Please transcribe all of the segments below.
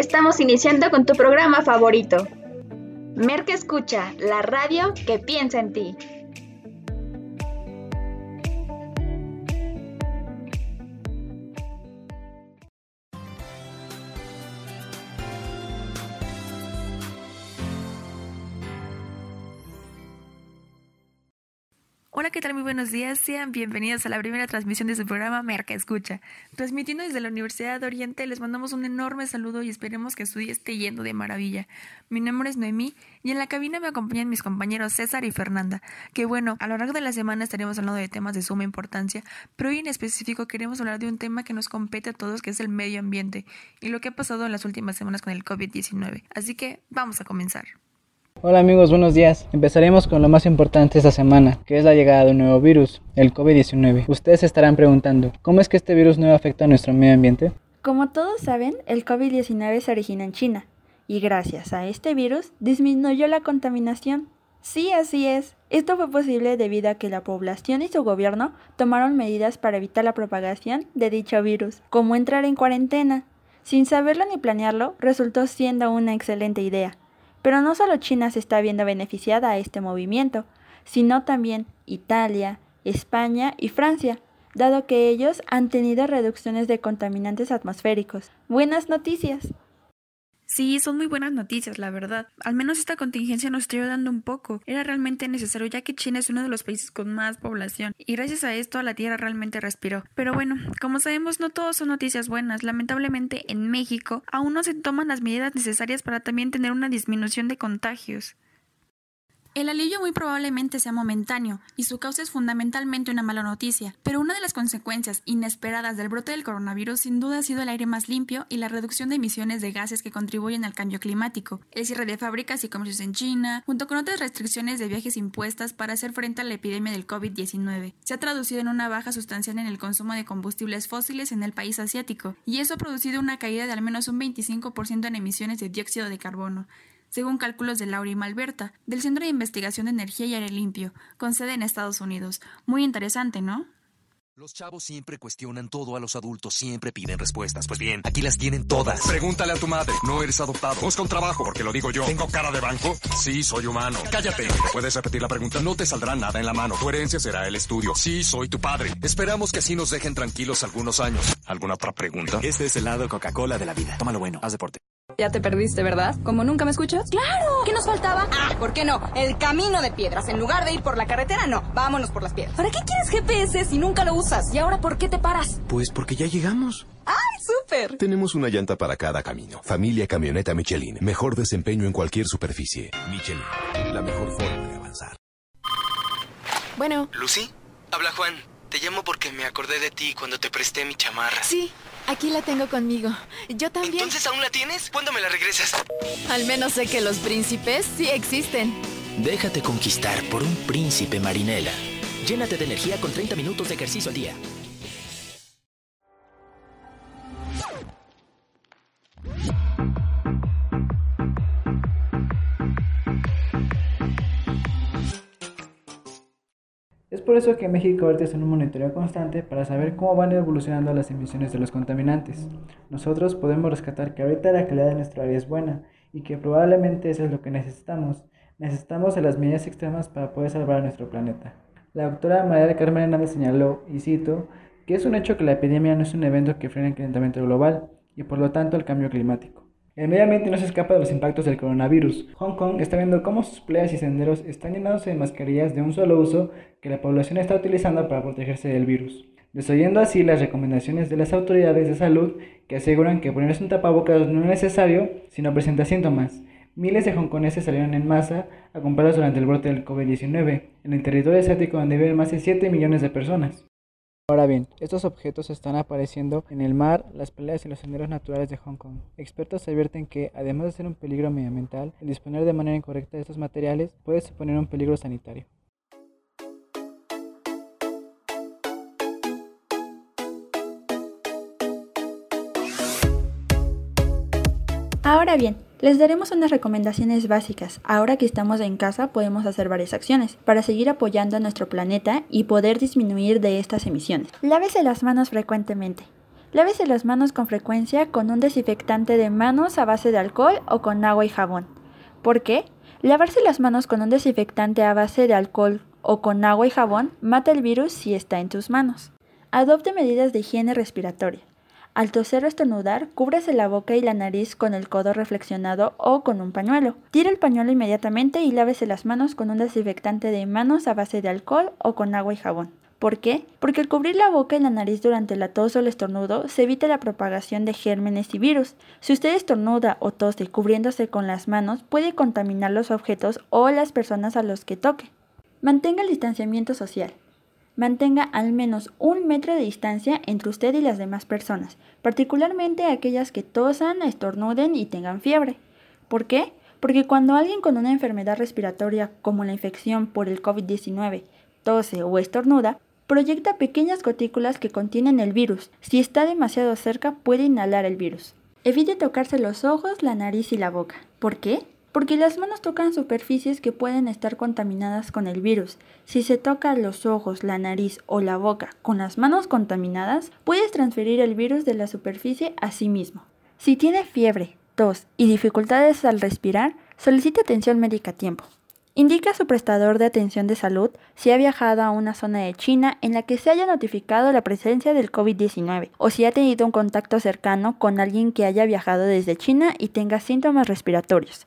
Estamos iniciando con tu programa favorito. Merck Escucha, la radio que piensa en ti. Hola, ¿qué tal? Muy buenos días. Sean bienvenidos a la primera transmisión de su programa Merca Escucha. Transmitiendo desde la Universidad de Oriente, les mandamos un enorme saludo y esperemos que su día esté yendo de maravilla. Mi nombre es Noemí y en la cabina me acompañan mis compañeros César y Fernanda, que bueno, a lo largo de la semana estaremos hablando de temas de suma importancia, pero hoy en específico queremos hablar de un tema que nos compete a todos, que es el medio ambiente y lo que ha pasado en las últimas semanas con el COVID-19. Así que vamos a comenzar. Hola amigos, buenos días. Empezaremos con lo más importante esta semana, que es la llegada de un nuevo virus, el COVID-19. Ustedes estarán preguntando, ¿cómo es que este virus nuevo afecta a nuestro medio ambiente? Como todos saben, el COVID-19 se origina en China, y gracias a este virus disminuyó la contaminación. Sí, así es. Esto fue posible debido a que la población y su gobierno tomaron medidas para evitar la propagación de dicho virus, como entrar en cuarentena. Sin saberlo ni planearlo, resultó siendo una excelente idea. Pero no solo China se está viendo beneficiada a este movimiento, sino también Italia, España y Francia, dado que ellos han tenido reducciones de contaminantes atmosféricos. Buenas noticias. Sí, son muy buenas noticias, la verdad. Al menos esta contingencia nos está ayudando un poco. Era realmente necesario ya que China es uno de los países con más población y gracias a esto la Tierra realmente respiró. Pero bueno, como sabemos no todos son noticias buenas. Lamentablemente en México aún no se toman las medidas necesarias para también tener una disminución de contagios. El alivio muy probablemente sea momentáneo y su causa es fundamentalmente una mala noticia, pero una de las consecuencias inesperadas del brote del coronavirus sin duda ha sido el aire más limpio y la reducción de emisiones de gases que contribuyen al cambio climático, el cierre de fábricas y comercios en China, junto con otras restricciones de viajes impuestas para hacer frente a la epidemia del COVID-19. Se ha traducido en una baja sustancial en el consumo de combustibles fósiles en el país asiático, y eso ha producido una caída de al menos un 25% en emisiones de dióxido de carbono según cálculos de Laura y Malberta, del Centro de Investigación de Energía y Aire Limpio, con sede en Estados Unidos. Muy interesante, ¿no? Los chavos siempre cuestionan todo a los adultos, siempre piden respuestas. Pues bien, aquí las tienen todas. Pregúntale a tu madre. No eres adoptado. Busca un trabajo, porque lo digo yo. ¿Tengo cara de banco? Sí, soy humano. Cállate. ¿Puedes repetir la pregunta? No te saldrá nada en la mano. Tu herencia será el estudio. Sí, soy tu padre. Esperamos que así nos dejen tranquilos algunos años. ¿Alguna otra pregunta? Este es el lado Coca-Cola de la vida. Tómalo bueno. Haz deporte. Ya te perdiste, ¿verdad? ¿Como nunca me escuchas? ¡Claro! ¿Qué nos faltaba? Ah, ¿por qué no? El camino de piedras. En lugar de ir por la carretera, no. Vámonos por las piedras. ¿Para qué quieres GPS si nunca lo usas? ¿Y ahora por qué te paras? Pues porque ya llegamos. ¡Ay, súper! Tenemos una llanta para cada camino. Familia Camioneta Michelin. Mejor desempeño en cualquier superficie. Michelin. La mejor forma de avanzar. Bueno. ¿Lucy? Habla Juan. Te llamo porque me acordé de ti cuando te presté mi chamarra. Sí, aquí la tengo conmigo. Yo también. ¿Entonces aún la tienes? ¿Cuándo me la regresas? Al menos sé que los príncipes sí existen. Déjate conquistar por un príncipe marinela. Llénate de energía con 30 minutos de ejercicio al día. Es por eso que México ahorita está en un monitoreo constante para saber cómo van evolucionando las emisiones de los contaminantes. Nosotros podemos rescatar que ahorita la calidad de nuestro área es buena y que probablemente eso es lo que necesitamos. Necesitamos de las medidas extremas para poder salvar a nuestro planeta. La doctora María del Carmen Hernández señaló, y cito, que es un hecho que la epidemia no es un evento que frene el calentamiento global y por lo tanto el cambio climático. El medio ambiente no se escapa de los impactos del coronavirus. Hong Kong está viendo cómo sus playas y senderos están llenándose de mascarillas de un solo uso que la población está utilizando para protegerse del virus, desoyendo así las recomendaciones de las autoridades de salud que aseguran que ponerse un tapabocas no es necesario si no presenta síntomas. Miles de hongkoneses salieron en masa a comprarlos durante el brote del COVID-19 en el territorio asiático donde viven más de 7 millones de personas. Ahora bien, estos objetos están apareciendo en el mar, las playas y los senderos naturales de Hong Kong. Expertos advierten que, además de ser un peligro medioambiental, el disponer de manera incorrecta de estos materiales puede suponer un peligro sanitario. Ahora bien, les daremos unas recomendaciones básicas. Ahora que estamos en casa podemos hacer varias acciones para seguir apoyando a nuestro planeta y poder disminuir de estas emisiones. Lávese las manos frecuentemente. Lávese las manos con frecuencia con un desinfectante de manos a base de alcohol o con agua y jabón. ¿Por qué? Lavarse las manos con un desinfectante a base de alcohol o con agua y jabón mata el virus si está en tus manos. Adopte medidas de higiene respiratoria. Al toser o estornudar, cúbrase la boca y la nariz con el codo reflexionado o con un pañuelo. Tire el pañuelo inmediatamente y lávese las manos con un desinfectante de manos a base de alcohol o con agua y jabón. ¿Por qué? Porque al cubrir la boca y la nariz durante la tos o el estornudo se evita la propagación de gérmenes y virus. Si usted estornuda o tose cubriéndose con las manos, puede contaminar los objetos o las personas a los que toque. Mantenga el distanciamiento social. Mantenga al menos un metro de distancia entre usted y las demás personas, particularmente aquellas que tosan, estornuden y tengan fiebre. ¿Por qué? Porque cuando alguien con una enfermedad respiratoria como la infección por el COVID-19 tose o estornuda, proyecta pequeñas gotículas que contienen el virus. Si está demasiado cerca puede inhalar el virus. Evite tocarse los ojos, la nariz y la boca. ¿Por qué? Porque las manos tocan superficies que pueden estar contaminadas con el virus. Si se toca los ojos, la nariz o la boca con las manos contaminadas, puedes transferir el virus de la superficie a sí mismo. Si tiene fiebre, tos y dificultades al respirar, solicite atención médica a tiempo. Indica a su prestador de atención de salud si ha viajado a una zona de China en la que se haya notificado la presencia del COVID-19 o si ha tenido un contacto cercano con alguien que haya viajado desde China y tenga síntomas respiratorios.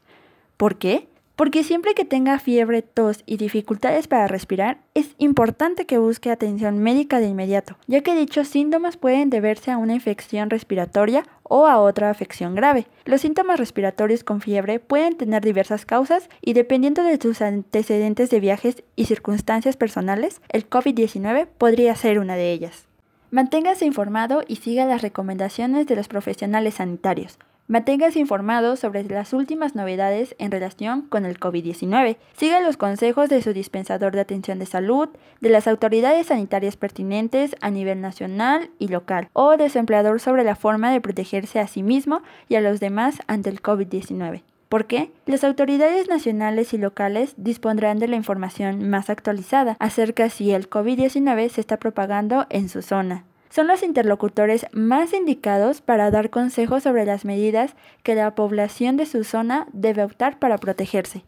¿Por qué? Porque siempre que tenga fiebre, tos y dificultades para respirar, es importante que busque atención médica de inmediato, ya que dichos síntomas pueden deberse a una infección respiratoria o a otra afección grave. Los síntomas respiratorios con fiebre pueden tener diversas causas y dependiendo de tus antecedentes de viajes y circunstancias personales, el COVID-19 podría ser una de ellas. Manténgase informado y siga las recomendaciones de los profesionales sanitarios. Manténgase informado sobre las últimas novedades en relación con el COVID-19. Siga los consejos de su dispensador de atención de salud, de las autoridades sanitarias pertinentes a nivel nacional y local, o de su empleador sobre la forma de protegerse a sí mismo y a los demás ante el COVID-19. ¿Por qué? Las autoridades nacionales y locales dispondrán de la información más actualizada acerca si el COVID-19 se está propagando en su zona, son los interlocutores más indicados para dar consejos sobre las medidas que la población de su zona debe optar para protegerse.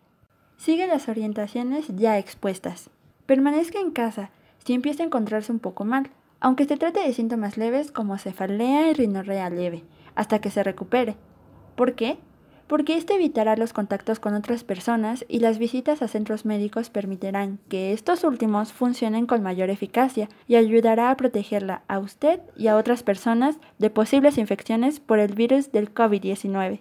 Sigue las orientaciones ya expuestas. Permanezca en casa si empieza a encontrarse un poco mal, aunque se trate de síntomas leves como cefalea y rinorrea leve, hasta que se recupere. ¿Por qué? Porque esto evitará los contactos con otras personas y las visitas a centros médicos permitirán que estos últimos funcionen con mayor eficacia y ayudará a protegerla a usted y a otras personas de posibles infecciones por el virus del COVID-19.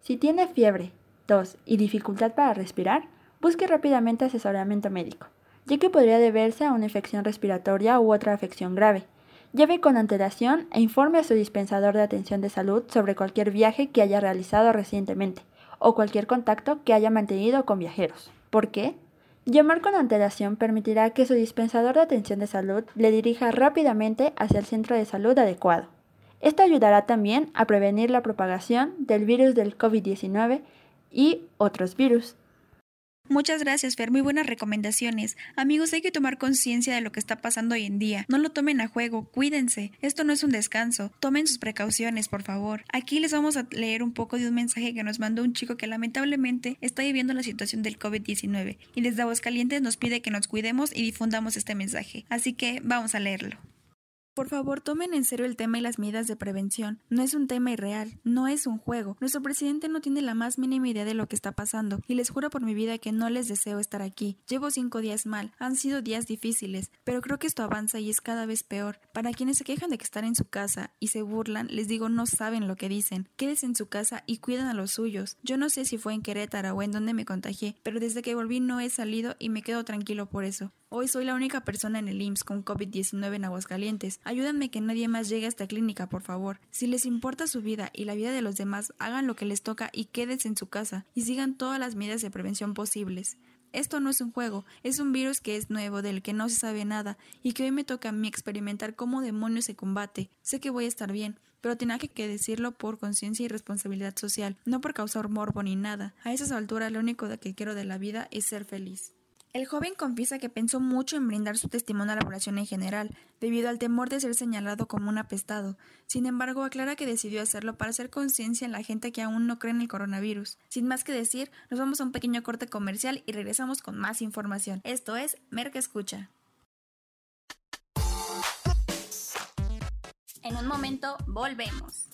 Si tiene fiebre, tos y dificultad para respirar, busque rápidamente asesoramiento médico, ya que podría deberse a una infección respiratoria u otra afección grave. Lleve con antelación e informe a su dispensador de atención de salud sobre cualquier viaje que haya realizado recientemente o cualquier contacto que haya mantenido con viajeros. ¿Por qué? Llamar con antelación permitirá que su dispensador de atención de salud le dirija rápidamente hacia el centro de salud adecuado. Esto ayudará también a prevenir la propagación del virus del COVID-19 y otros virus. Muchas gracias, Fer. Muy buenas recomendaciones. Amigos, hay que tomar conciencia de lo que está pasando hoy en día. No lo tomen a juego, cuídense. Esto no es un descanso. Tomen sus precauciones, por favor. Aquí les vamos a leer un poco de un mensaje que nos mandó un chico que lamentablemente está viviendo la situación del COVID-19 y desde Aguascalientes nos pide que nos cuidemos y difundamos este mensaje. Así que vamos a leerlo. Por favor, tomen en serio el tema y las medidas de prevención. No es un tema irreal, no es un juego. Nuestro presidente no tiene la más mínima idea de lo que está pasando, y les juro por mi vida que no les deseo estar aquí. Llevo cinco días mal, han sido días difíciles, pero creo que esto avanza y es cada vez peor. Para quienes se quejan de que están en su casa y se burlan, les digo no saben lo que dicen. Quédense en su casa y cuidan a los suyos. Yo no sé si fue en Querétaro o en donde me contagié, pero desde que volví no he salido y me quedo tranquilo por eso. Hoy soy la única persona en el IMSS con COVID-19 en Aguascalientes. Ayúdenme que nadie más llegue a esta clínica, por favor. Si les importa su vida y la vida de los demás, hagan lo que les toca y quédense en su casa y sigan todas las medidas de prevención posibles. Esto no es un juego, es un virus que es nuevo, del que no se sabe nada, y que hoy me toca a mí experimentar cómo demonios se combate. Sé que voy a estar bien, pero tenía que decirlo por conciencia y responsabilidad social, no por causar morbo ni nada. A esas alturas lo único que quiero de la vida es ser feliz. El joven confiesa que pensó mucho en brindar su testimonio a la población en general, debido al temor de ser señalado como un apestado. Sin embargo, aclara que decidió hacerlo para hacer conciencia en la gente que aún no cree en el coronavirus. Sin más que decir, nos vamos a un pequeño corte comercial y regresamos con más información. Esto es Merck Escucha. En un momento volvemos.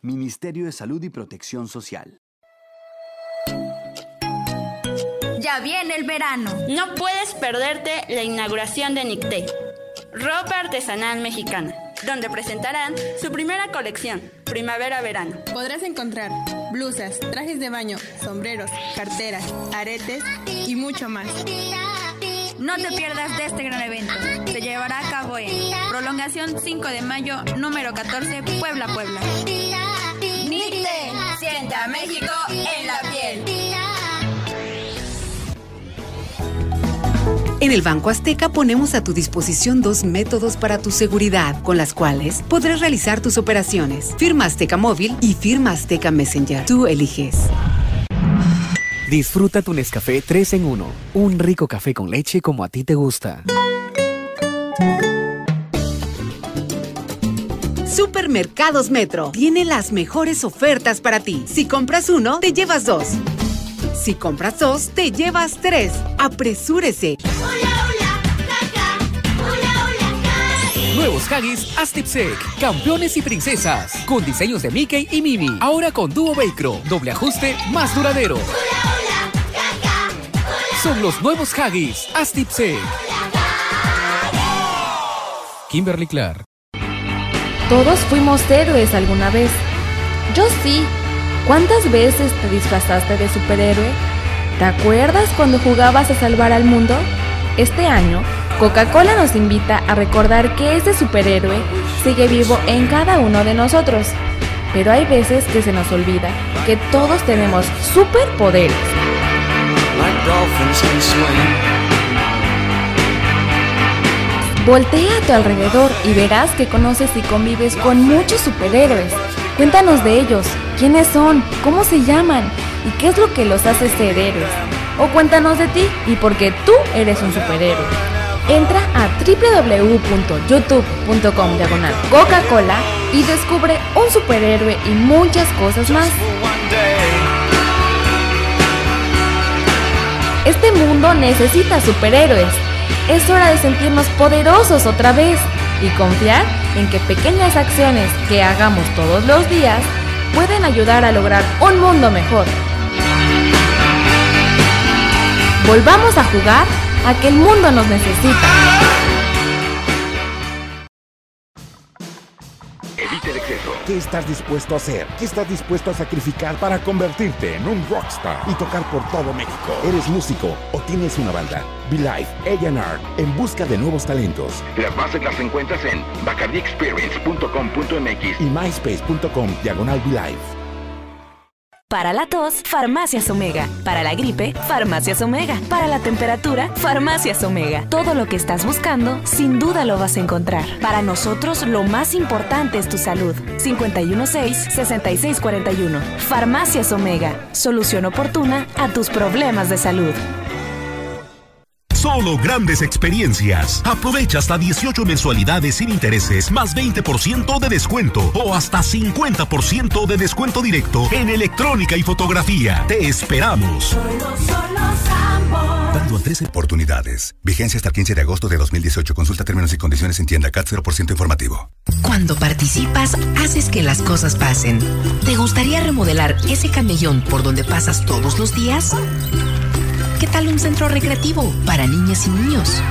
Ministerio de Salud y Protección Social. Ya viene el verano. No puedes perderte la inauguración de Nicté, ropa artesanal mexicana, donde presentarán su primera colección, Primavera-Verano. Podrás encontrar blusas, trajes de baño, sombreros, carteras, aretes y mucho más. No te pierdas de este gran evento. Se llevará a cabo en Prolongación 5 de Mayo, número 14, Puebla, Puebla. NICTE, sienta a México en la piel. En el Banco Azteca ponemos a tu disposición dos métodos para tu seguridad, con las cuales podrás realizar tus operaciones. Firma Azteca Móvil y Firma Azteca Messenger. Tú eliges. Disfruta tu Nescafé 3 en 1. Un rico café con leche como a ti te gusta. Supermercados Metro tiene las mejores ofertas para ti. Si compras uno, te llevas dos. Si compras dos, te llevas tres. Apresúrese. Nuevos Haggis Astipsec, campeones y princesas, con diseños de Mickey y Mimi. Ahora con dúo velcro, doble ajuste, más duradero. Los nuevos Haggis Astipsec. Kimberly Clark. Todos fuimos héroes alguna vez. Yo sí. ¿Cuántas veces te disfrazaste de superhéroe? ¿Te acuerdas cuando jugabas a salvar al mundo? Este año, Coca-Cola nos invita a recordar que ese superhéroe sigue vivo en cada uno de nosotros. Pero hay veces que se nos olvida que todos tenemos superpoderes. Voltea a tu alrededor y verás que conoces y convives con muchos superhéroes. Cuéntanos de ellos, quiénes son, cómo se llaman y qué es lo que los hace ser héroes. O cuéntanos de ti y por qué tú eres un superhéroe. Entra a www.youtube.com diagonal Coca-Cola y descubre un superhéroe y muchas cosas más. Este mundo necesita superhéroes. Es hora de sentirnos poderosos otra vez y confiar en que pequeñas acciones que hagamos todos los días pueden ayudar a lograr un mundo mejor. Volvamos a jugar a que el mundo nos necesita. ¿Qué estás dispuesto a hacer? ¿Qué estás dispuesto a sacrificar para convertirte en un rockstar y tocar por todo México? ¿Eres músico o tienes una banda? Be Live, A&R, en busca de nuevos talentos. Las bases las encuentras en bacardiexperience.com.mx y myspace.com diagonal Be Live. Para la tos, Farmacias Omega. Para la gripe, Farmacias Omega. Para la temperatura, Farmacias Omega. Todo lo que estás buscando, sin duda lo vas a encontrar. Para nosotros, lo más importante es tu salud. 516-6641. Farmacias Omega. Solución oportuna a tus problemas de salud. Solo grandes experiencias. Aprovecha hasta 18 mensualidades sin intereses, más 20% de descuento o hasta 50% de descuento directo en electrónica y fotografía. Te esperamos. Dando a 13 oportunidades. Vigencia hasta el 15 de agosto de 2018. Consulta términos y condiciones en tienda CAT 0% informativo. Cuando participas, haces que las cosas pasen. ¿Te gustaría remodelar ese camellón por donde pasas todos los días? ¿Qué tal un centro recreativo para niñas y niños?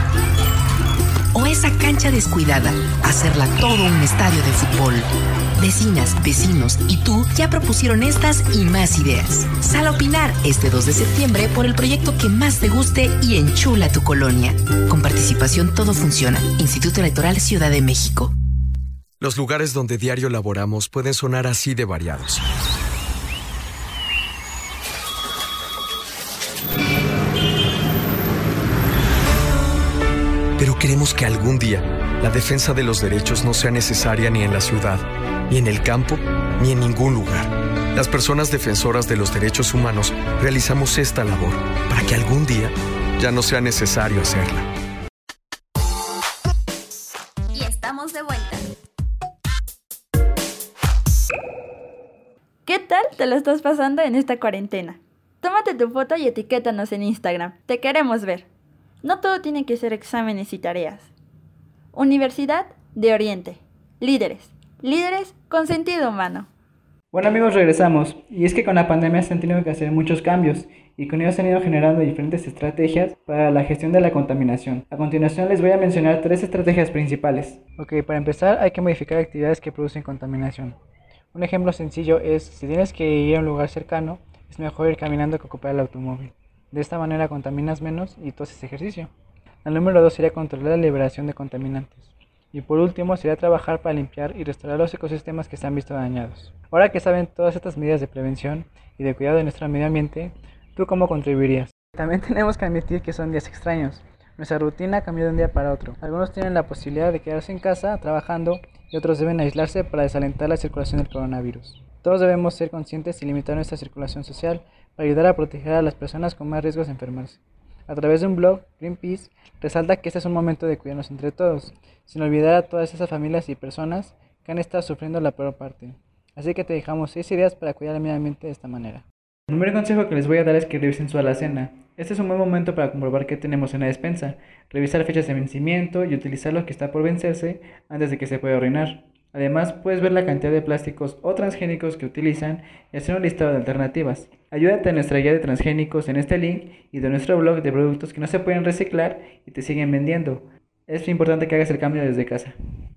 ¿O esa cancha descuidada, hacerla todo un estadio de fútbol? Vecinas, vecinos y tú ya propusieron estas y más ideas. Sal a opinar este 2 de septiembre por el proyecto que más te guste y enchula tu colonia. Con participación todo funciona. Instituto Electoral Ciudad de México. Los lugares donde diario laboramos pueden sonar así de variados. Pero queremos que algún día la defensa de los derechos no sea necesaria ni en la ciudad, ni en el campo, ni en ningún lugar. Las personas defensoras de los derechos humanos realizamos esta labor para que algún día ya no sea necesario hacerla. Y estamos de vuelta. ¿Qué tal te lo estás pasando en esta cuarentena? Tómate tu foto y etiquétanos en Instagram. Te queremos ver. No todo tiene que ser exámenes y tareas. Universidad de Oriente. Líderes. Líderes con sentido humano. Bueno amigos, regresamos. Y es que con la pandemia se han tenido que hacer muchos cambios y con ellos se han ido generando diferentes estrategias para la gestión de la contaminación. A continuación les voy a mencionar tres estrategias principales. Ok, para empezar hay que modificar actividades que producen contaminación. Un ejemplo sencillo es, si tienes que ir a un lugar cercano, es mejor ir caminando que ocupar el automóvil. De esta manera contaminas menos y tú haces ejercicio. El número 2 sería controlar la liberación de contaminantes. Y por último sería trabajar para limpiar y restaurar los ecosistemas que se han visto dañados. Ahora que saben todas estas medidas de prevención y de cuidado de nuestro medio ambiente, ¿tú cómo contribuirías? También tenemos que admitir que son días extraños. Nuestra rutina cambió de un día para otro. Algunos tienen la posibilidad de quedarse en casa trabajando y otros deben aislarse para desalentar la circulación del coronavirus. Todos debemos ser conscientes y limitar nuestra circulación social para ayudar a proteger a las personas con más riesgos de enfermarse. A través de un blog, Greenpeace resalta que este es un momento de cuidarnos entre todos, sin olvidar a todas esas familias y personas que han estado sufriendo la peor parte. Así que te dejamos 6 ideas para cuidar el medio ambiente de esta manera. El primer consejo que les voy a dar es que revisen su alacena. Este es un buen momento para comprobar qué tenemos en la despensa, revisar fechas de vencimiento y utilizar lo que está por vencerse antes de que se pueda arruinar. Además, puedes ver la cantidad de plásticos o transgénicos que utilizan y hacer un listado de alternativas. Ayúdate a nuestra guía de transgénicos en este link y de nuestro blog de productos que no se pueden reciclar y te siguen vendiendo. Es importante que hagas el cambio desde casa.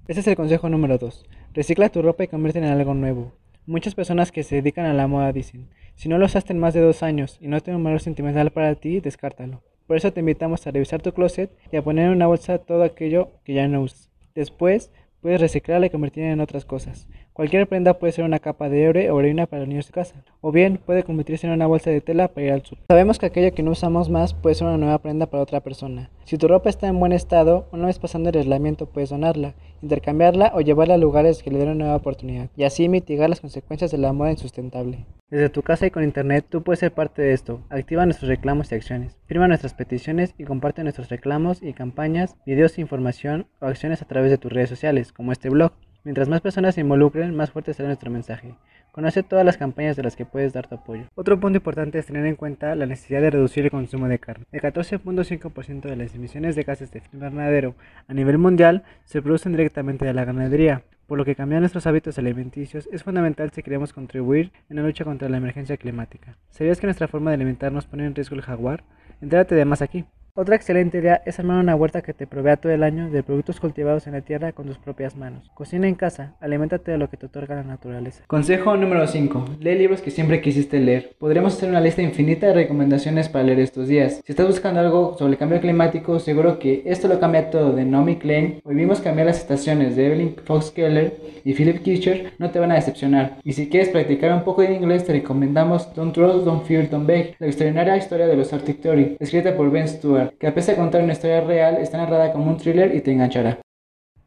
Este es el consejo número 2. Recicla tu ropa y convierte en algo nuevo. Muchas personas que se dedican a la moda dicen, si no lo usaste en más de dos años y no tiene un valor sentimental para ti, descártalo. Por eso te invitamos a revisar tu closet y a poner en una bolsa todo aquello que ya no usas. Después, Puedes reciclarla y convertirla en otras cosas. Cualquier prenda puede ser una capa de hebre o harina para los niños de casa, o bien puede convertirse en una bolsa de tela para ir al sur. Sabemos que aquello que no usamos más puede ser una nueva prenda para otra persona. Si tu ropa está en buen estado, una vez pasando el aislamiento puedes donarla, intercambiarla o llevarla a lugares que le den una nueva oportunidad, y así mitigar las consecuencias de la moda insustentable. Desde tu casa y con internet tú puedes ser parte de esto. Activa nuestros reclamos y acciones. Firma nuestras peticiones y comparte nuestros reclamos y campañas, videos, información o acciones a través de tus redes sociales, como este blog. Mientras más personas se involucren, más fuerte será nuestro mensaje. Conoce todas las campañas de las que puedes dar tu apoyo. Otro punto importante es tener en cuenta la necesidad de reducir el consumo de carne. El 14.5% de las emisiones de gases de efecto invernadero a nivel mundial se producen directamente de la ganadería, por lo que cambiar nuestros hábitos alimenticios es fundamental si queremos contribuir en la lucha contra la emergencia climática. ¿Sabías que nuestra forma de alimentarnos pone en riesgo el jaguar? Entérate de más aquí. Otra excelente idea es armar una huerta que te provea todo el año de productos cultivados en la tierra con tus propias manos. Cocina en casa, aliméntate de lo que te otorga la naturaleza. Consejo número 5. Lee libros que siempre quisiste leer. Podremos hacer una lista infinita de recomendaciones para leer estos días. Si estás buscando algo sobre el cambio climático, seguro que esto lo cambia todo de Naomi Klein. Hoy vimos cambiar las estaciones de Evelyn Fox Keller y Philip Kitcher. No te van a decepcionar. Y si quieres practicar un poco de inglés, te recomendamos Don't Trust, Don't Fear, Don't Beg, la extraordinaria historia de los Arctic Theory, escrita por Ben Stewart que a pesar de contar una historia real, está narrada como un thriller y te enganchará.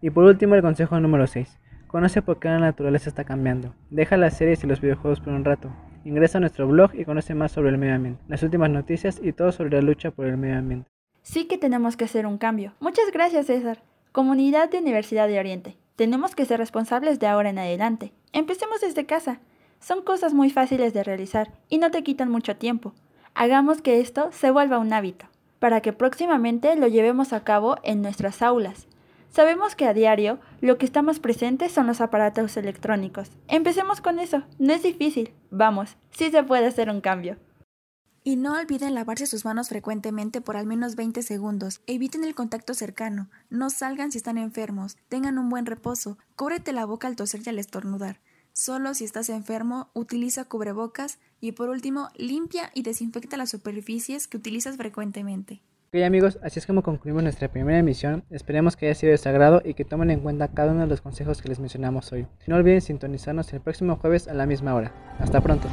Y por último, el consejo número 6. Conoce por qué la naturaleza está cambiando. Deja las series y los videojuegos por un rato. Ingresa a nuestro blog y conoce más sobre el medio ambiente, las últimas noticias y todo sobre la lucha por el medio ambiente. Sí que tenemos que hacer un cambio. Muchas gracias, César. Comunidad de Universidad de Oriente. Tenemos que ser responsables de ahora en adelante. Empecemos desde casa. Son cosas muy fáciles de realizar y no te quitan mucho tiempo. Hagamos que esto se vuelva un hábito para que próximamente lo llevemos a cabo en nuestras aulas. Sabemos que a diario lo que estamos presentes son los aparatos electrónicos. Empecemos con eso, no es difícil. Vamos, sí se puede hacer un cambio. Y no olviden lavarse sus manos frecuentemente por al menos 20 segundos. Eviten el contacto cercano. No salgan si están enfermos. Tengan un buen reposo. Cúbrete la boca al toser y al estornudar. Solo si estás enfermo, utiliza cubrebocas y por último, limpia y desinfecta las superficies que utilizas frecuentemente. Ok amigos, así es como concluimos nuestra primera emisión. Esperemos que haya sido de su agrado y que tomen en cuenta cada uno de los consejos que les mencionamos hoy. No olviden sintonizarnos el próximo jueves a la misma hora. Hasta pronto.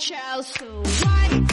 child, so why?